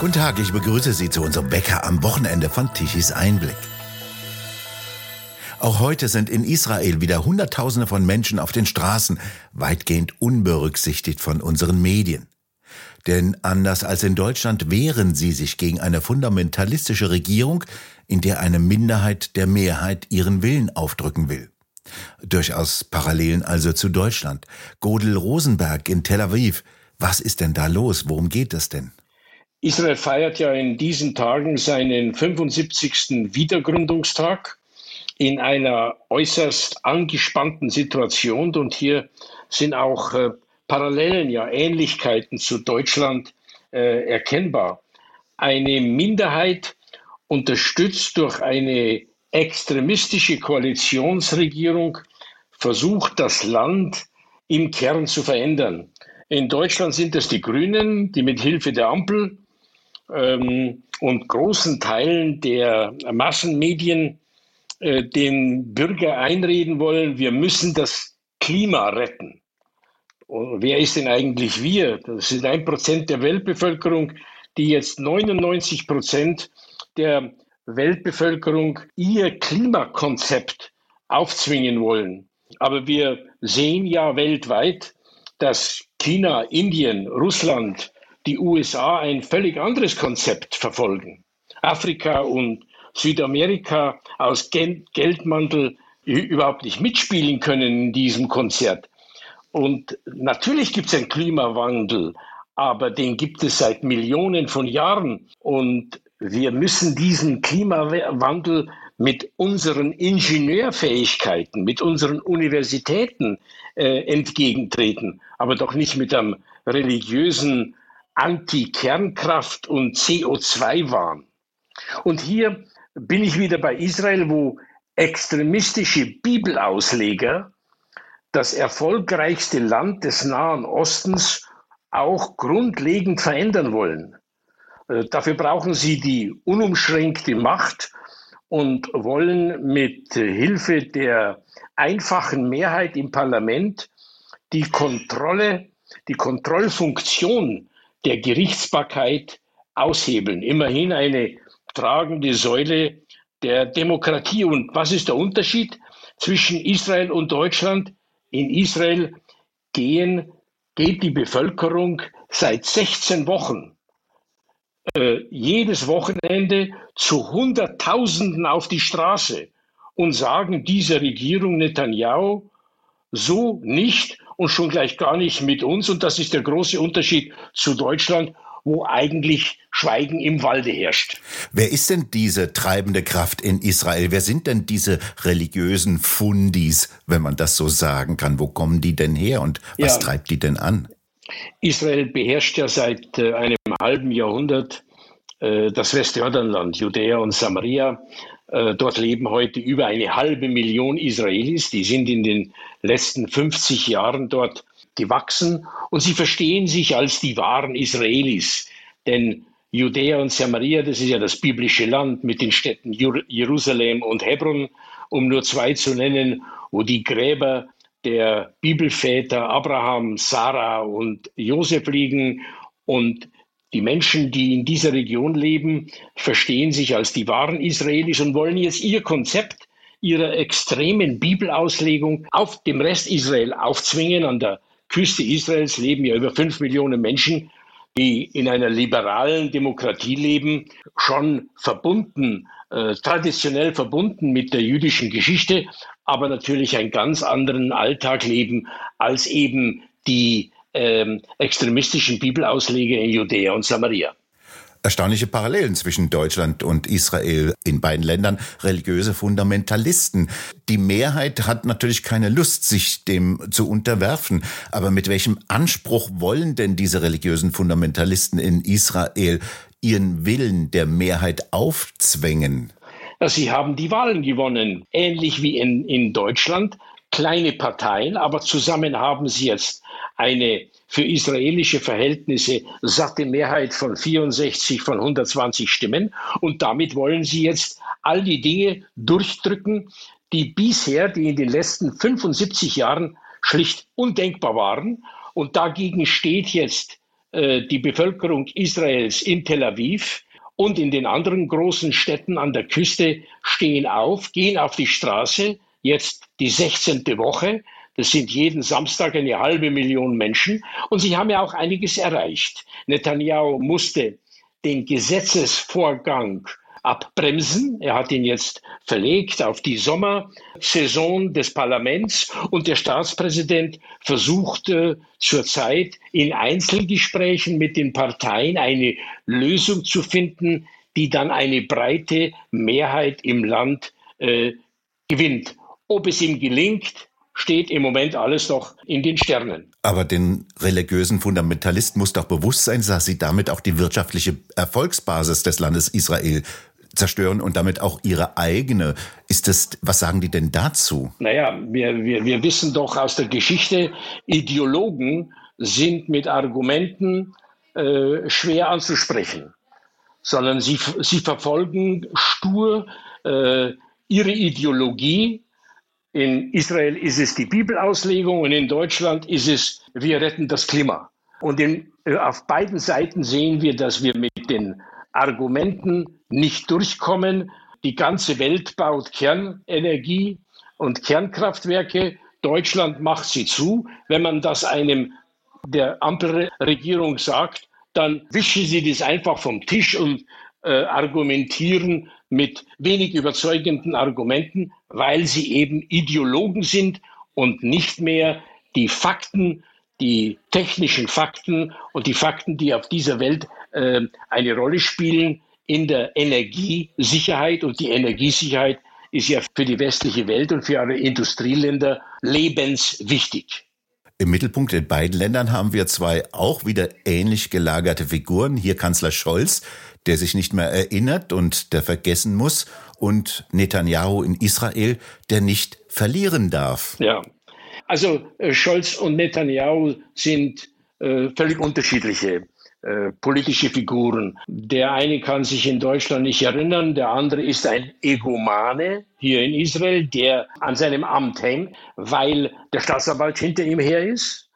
Guten Tag, ich begrüße Sie zu unserem Bäcker am Wochenende von Tichys Einblick. Auch heute sind in Israel wieder Hunderttausende von Menschen auf den Straßen, weitgehend unberücksichtigt von unseren Medien. Denn anders als in Deutschland wehren sie sich gegen eine fundamentalistische Regierung, in der eine Minderheit der Mehrheit ihren Willen aufdrücken will. Durchaus Parallelen also zu Deutschland. Godel Rosenberg in Tel Aviv. Was ist denn da los? Worum geht es denn? Israel feiert ja in diesen Tagen seinen 75. Wiedergründungstag in einer äußerst angespannten Situation. Und hier sind auch äh, Parallelen, ja Ähnlichkeiten zu Deutschland äh, erkennbar. Eine Minderheit, unterstützt durch eine extremistische Koalitionsregierung, versucht das Land im Kern zu verändern. In Deutschland sind es die Grünen, die mit Hilfe der Ampel ähm, und großen Teilen der Massenmedien äh, den Bürger einreden wollen, wir müssen das Klima retten. Und wer ist denn eigentlich wir? Das sind ein Prozent der Weltbevölkerung, die jetzt 99 Prozent der Weltbevölkerung ihr Klimakonzept aufzwingen wollen. Aber wir sehen ja weltweit, dass China, Indien, Russland, die USA ein völlig anderes Konzept verfolgen. Afrika und Südamerika aus Geldmantel überhaupt nicht mitspielen können in diesem Konzert. Und natürlich gibt es einen Klimawandel, aber den gibt es seit Millionen von Jahren. Und wir müssen diesen Klimawandel mit unseren Ingenieurfähigkeiten, mit unseren Universitäten äh, entgegentreten, aber doch nicht mit einem religiösen Anti-Kernkraft und CO2-Wahn. Und hier bin ich wieder bei Israel, wo extremistische Bibelausleger das erfolgreichste Land des Nahen Ostens auch grundlegend verändern wollen. Äh, dafür brauchen sie die unumschränkte Macht und wollen mit Hilfe der einfachen Mehrheit im Parlament die Kontrolle, die Kontrollfunktion der Gerichtsbarkeit aushebeln. Immerhin eine tragende Säule der Demokratie. Und was ist der Unterschied zwischen Israel und Deutschland? In Israel gehen, geht die Bevölkerung seit 16 Wochen äh, jedes Wochenende zu Hunderttausenden auf die Straße und sagen dieser Regierung Netanyahu so nicht und schon gleich gar nicht mit uns. Und das ist der große Unterschied zu Deutschland, wo eigentlich Schweigen im Walde herrscht. Wer ist denn diese treibende Kraft in Israel? Wer sind denn diese religiösen Fundis, wenn man das so sagen kann? Wo kommen die denn her und was ja. treibt die denn an? Israel beherrscht ja seit äh, einem halben Jahrhundert äh, das Westjordanland, Judäa und Samaria. Äh, dort leben heute über eine halbe Million Israelis. Die sind in den letzten 50 Jahren dort gewachsen und sie verstehen sich als die wahren Israelis. Denn Judäa und Samaria, das ist ja das biblische Land mit den Städten Jerusalem und Hebron, um nur zwei zu nennen, wo die Gräber der Bibelväter Abraham, Sarah und Josef liegen. Und die Menschen, die in dieser Region leben, verstehen sich als die wahren Israelis und wollen jetzt ihr Konzept ihrer extremen Bibelauslegung auf dem Rest Israel aufzwingen. An der Küste Israels leben ja über fünf Millionen Menschen, die in einer liberalen Demokratie leben, schon verbunden, äh, traditionell verbunden mit der jüdischen Geschichte, aber natürlich einen ganz anderen Alltag leben als eben die ähm, extremistischen Bibelausleger in Judäa und Samaria erstaunliche Parallelen zwischen Deutschland und Israel in beiden Ländern, religiöse Fundamentalisten. Die Mehrheit hat natürlich keine Lust, sich dem zu unterwerfen. Aber mit welchem Anspruch wollen denn diese religiösen Fundamentalisten in Israel ihren Willen der Mehrheit aufzwängen? Sie haben die Wahlen gewonnen, ähnlich wie in, in Deutschland. Kleine Parteien, aber zusammen haben sie jetzt eine für israelische Verhältnisse satte Mehrheit von 64 von 120 Stimmen. Und damit wollen sie jetzt all die Dinge durchdrücken, die bisher, die in den letzten 75 Jahren schlicht undenkbar waren. Und dagegen steht jetzt äh, die Bevölkerung Israels in Tel Aviv und in den anderen großen Städten an der Küste stehen auf, gehen auf die Straße, jetzt die 16. Woche. Das sind jeden Samstag eine halbe Million Menschen. Und sie haben ja auch einiges erreicht. Netanyahu musste den Gesetzesvorgang abbremsen. Er hat ihn jetzt verlegt auf die Sommersaison des Parlaments und der Staatspräsident versuchte zurzeit in Einzelgesprächen mit den Parteien eine Lösung zu finden, die dann eine breite Mehrheit im Land äh, gewinnt. Ob es ihm gelingt, steht im Moment alles noch in den Sternen. Aber den religiösen Fundamentalisten muss doch bewusst sein, dass sie damit auch die wirtschaftliche Erfolgsbasis des Landes Israel zerstören und damit auch ihre eigene. Ist das, was sagen die denn dazu? Naja, wir, wir, wir wissen doch aus der Geschichte, Ideologen sind mit Argumenten äh, schwer anzusprechen, sondern sie, sie verfolgen stur äh, ihre Ideologie. In Israel ist es die Bibelauslegung und in Deutschland ist es, wir retten das Klima. Und in, äh, auf beiden Seiten sehen wir, dass wir mit den Argumenten nicht durchkommen. Die ganze Welt baut Kernenergie und Kernkraftwerke. Deutschland macht sie zu. Wenn man das einem der Ampelregierung sagt, dann wischen sie das einfach vom Tisch und äh, argumentieren mit wenig überzeugenden Argumenten, weil sie eben Ideologen sind und nicht mehr die Fakten, die technischen Fakten und die Fakten, die auf dieser Welt äh, eine Rolle spielen in der Energiesicherheit. Und die Energiesicherheit ist ja für die westliche Welt und für alle Industrieländer lebenswichtig. Im Mittelpunkt in beiden Ländern haben wir zwei auch wieder ähnlich gelagerte Figuren. Hier Kanzler Scholz, der sich nicht mehr erinnert und der vergessen muss, und Netanyahu in Israel, der nicht verlieren darf. Ja, also äh, Scholz und Netanyahu sind äh, völlig unterschiedliche äh, politische Figuren. Der eine kann sich in Deutschland nicht erinnern, der andere ist ein Egomane hier in Israel, der an seinem Amt hängt, weil der Staatsanwalt hinter ihm her ist.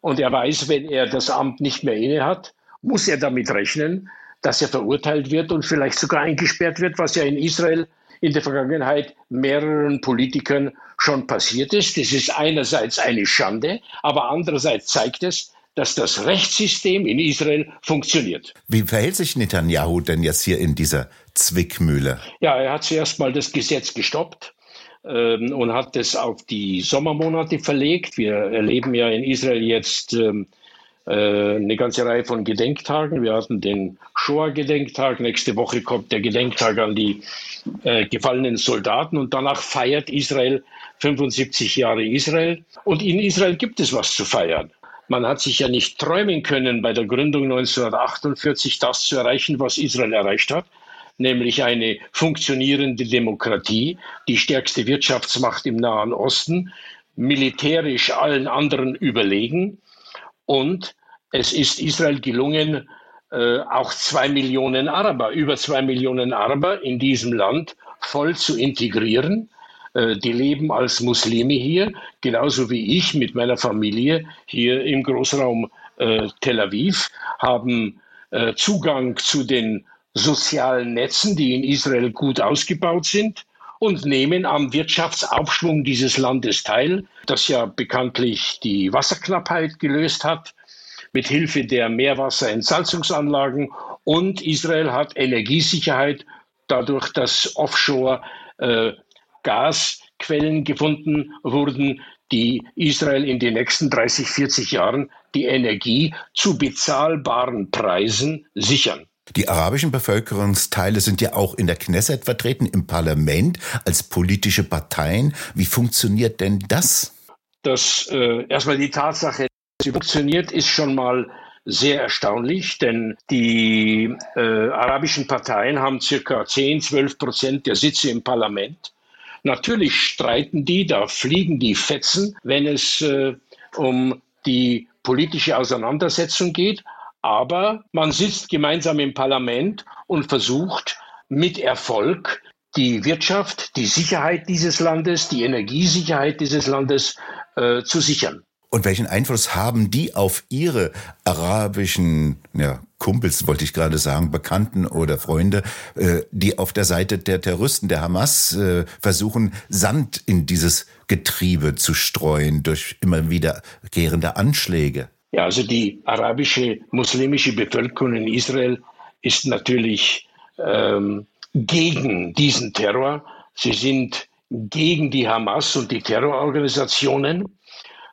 Und er weiß, wenn er das Amt nicht mehr inne hat, muss er damit rechnen, dass er verurteilt wird und vielleicht sogar eingesperrt wird, was ja in Israel in der Vergangenheit mehreren Politikern schon passiert ist. Das ist einerseits eine Schande, aber andererseits zeigt es, dass das Rechtssystem in Israel funktioniert. Wie verhält sich Netanyahu denn jetzt hier in dieser Zwickmühle? Ja, er hat zuerst mal das Gesetz gestoppt ähm, und hat es auf die Sommermonate verlegt. Wir erleben ja in Israel jetzt ähm, äh, eine ganze Reihe von Gedenktagen. Wir hatten den Shoah-Gedenktag. Nächste Woche kommt der Gedenktag an die äh, gefallenen Soldaten und danach feiert Israel 75 Jahre Israel. Und in Israel gibt es was zu feiern. Man hat sich ja nicht träumen können, bei der Gründung 1948 das zu erreichen, was Israel erreicht hat, nämlich eine funktionierende Demokratie, die stärkste Wirtschaftsmacht im Nahen Osten, militärisch allen anderen überlegen. Und es ist Israel gelungen, äh, auch zwei Millionen Araber, über zwei Millionen Araber in diesem Land voll zu integrieren. Äh, die leben als Muslime hier, genauso wie ich mit meiner Familie hier im Großraum äh, Tel Aviv, haben Zugang zu den sozialen Netzen, die in Israel gut ausgebaut sind und nehmen am Wirtschaftsaufschwung dieses Landes teil, das ja bekanntlich die Wasserknappheit gelöst hat mit Hilfe der Meerwasserentsalzungsanlagen und Israel hat Energiesicherheit dadurch, dass Offshore äh, Gasquellen gefunden wurden, die Israel in den nächsten 30, 40 Jahren die Energie zu bezahlbaren Preisen sichern. Die arabischen Bevölkerungsteile sind ja auch in der Knesset vertreten, im Parlament, als politische Parteien. Wie funktioniert denn das? Das äh, erstmal die Tatsache, dass sie funktioniert, ist schon mal sehr erstaunlich, denn die äh, arabischen Parteien haben circa 10, 12 Prozent der Sitze im Parlament. Natürlich streiten die, da fliegen die Fetzen, wenn es äh, um die politische Auseinandersetzung geht. Aber man sitzt gemeinsam im Parlament und versucht mit Erfolg die Wirtschaft, die Sicherheit dieses Landes, die Energiesicherheit dieses Landes äh, zu sichern. Und welchen Einfluss haben die auf ihre arabischen ja, Kumpels, wollte ich gerade sagen, Bekannten oder Freunde, äh, die auf der Seite der Terroristen, der Hamas, äh, versuchen, Sand in dieses Getriebe zu streuen durch immer wiederkehrende Anschläge? Ja, also die arabische, muslimische Bevölkerung in Israel ist natürlich ähm, gegen diesen Terror. Sie sind gegen die Hamas und die Terrororganisationen.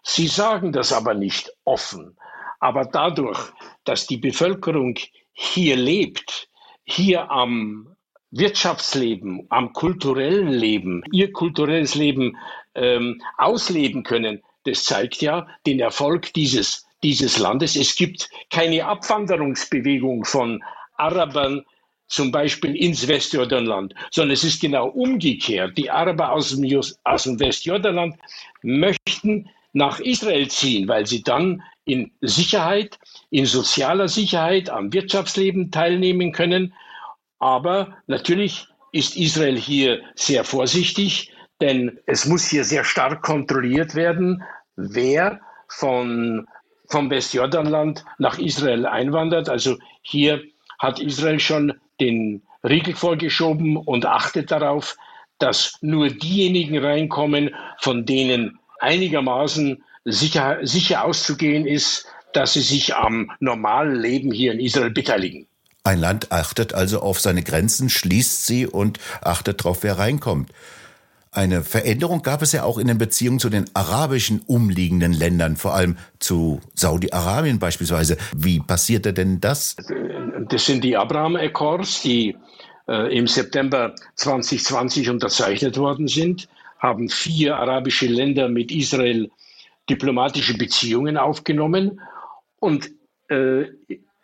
Sie sagen das aber nicht offen. Aber dadurch, dass die Bevölkerung hier lebt, hier am Wirtschaftsleben, am kulturellen Leben, ihr kulturelles Leben ähm, ausleben können, das zeigt ja den Erfolg dieses, dieses Landes. Es gibt keine Abwanderungsbewegung von Arabern zum Beispiel ins Westjordanland, sondern es ist genau umgekehrt. Die Araber aus dem, aus dem Westjordanland möchten nach Israel ziehen, weil sie dann in Sicherheit, in sozialer Sicherheit am Wirtschaftsleben teilnehmen können. Aber natürlich ist Israel hier sehr vorsichtig, denn es muss hier sehr stark kontrolliert werden, wer von, vom Westjordanland nach Israel einwandert. Also hier hat Israel schon den Riegel vorgeschoben und achtet darauf, dass nur diejenigen reinkommen, von denen einigermaßen sicher, sicher auszugehen ist, dass sie sich am normalen Leben hier in Israel beteiligen. Ein Land achtet also auf seine Grenzen, schließt sie und achtet darauf, wer reinkommt. Eine Veränderung gab es ja auch in den Beziehungen zu den arabischen umliegenden Ländern, vor allem zu Saudi-Arabien beispielsweise. Wie passierte denn das? Das sind die Abraham Accords, die äh, im September 2020 unterzeichnet worden sind haben vier arabische Länder mit Israel diplomatische Beziehungen aufgenommen. Und äh,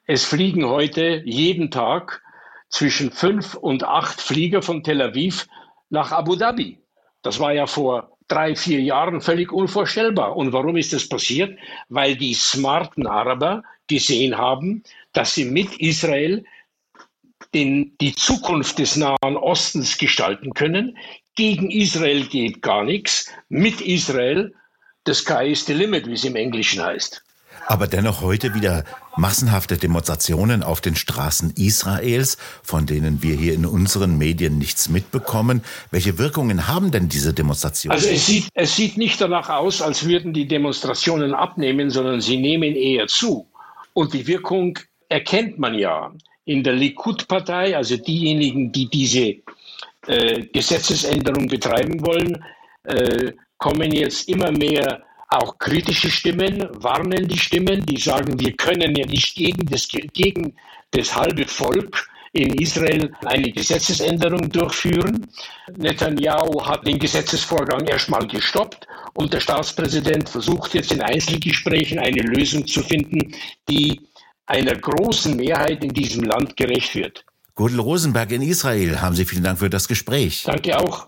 es fliegen heute jeden Tag zwischen fünf und acht Flieger von Tel Aviv nach Abu Dhabi. Das war ja vor drei, vier Jahren völlig unvorstellbar. Und warum ist das passiert? Weil die smarten Araber gesehen haben, dass sie mit Israel den, die Zukunft des Nahen Ostens gestalten können, gegen Israel geht gar nichts. Mit Israel, the sky is the limit, wie es im Englischen heißt. Aber dennoch heute wieder massenhafte Demonstrationen auf den Straßen Israels, von denen wir hier in unseren Medien nichts mitbekommen. Welche Wirkungen haben denn diese Demonstrationen? Also es sieht, es sieht nicht danach aus, als würden die Demonstrationen abnehmen, sondern sie nehmen eher zu. Und die Wirkung erkennt man ja in der Likud-Partei, also diejenigen, die diese äh, Gesetzesänderung betreiben wollen, äh, kommen jetzt immer mehr auch kritische Stimmen, warnende Stimmen, die sagen, wir können ja nicht gegen das, gegen das halbe Volk in Israel eine Gesetzesänderung durchführen. Netanyahu hat den Gesetzesvorgang erstmal gestoppt und der Staatspräsident versucht jetzt in Einzelgesprächen eine Lösung zu finden, die einer großen Mehrheit in diesem Land gerecht wird. Gudel Rosenberg in Israel, haben Sie vielen Dank für das Gespräch. Danke auch.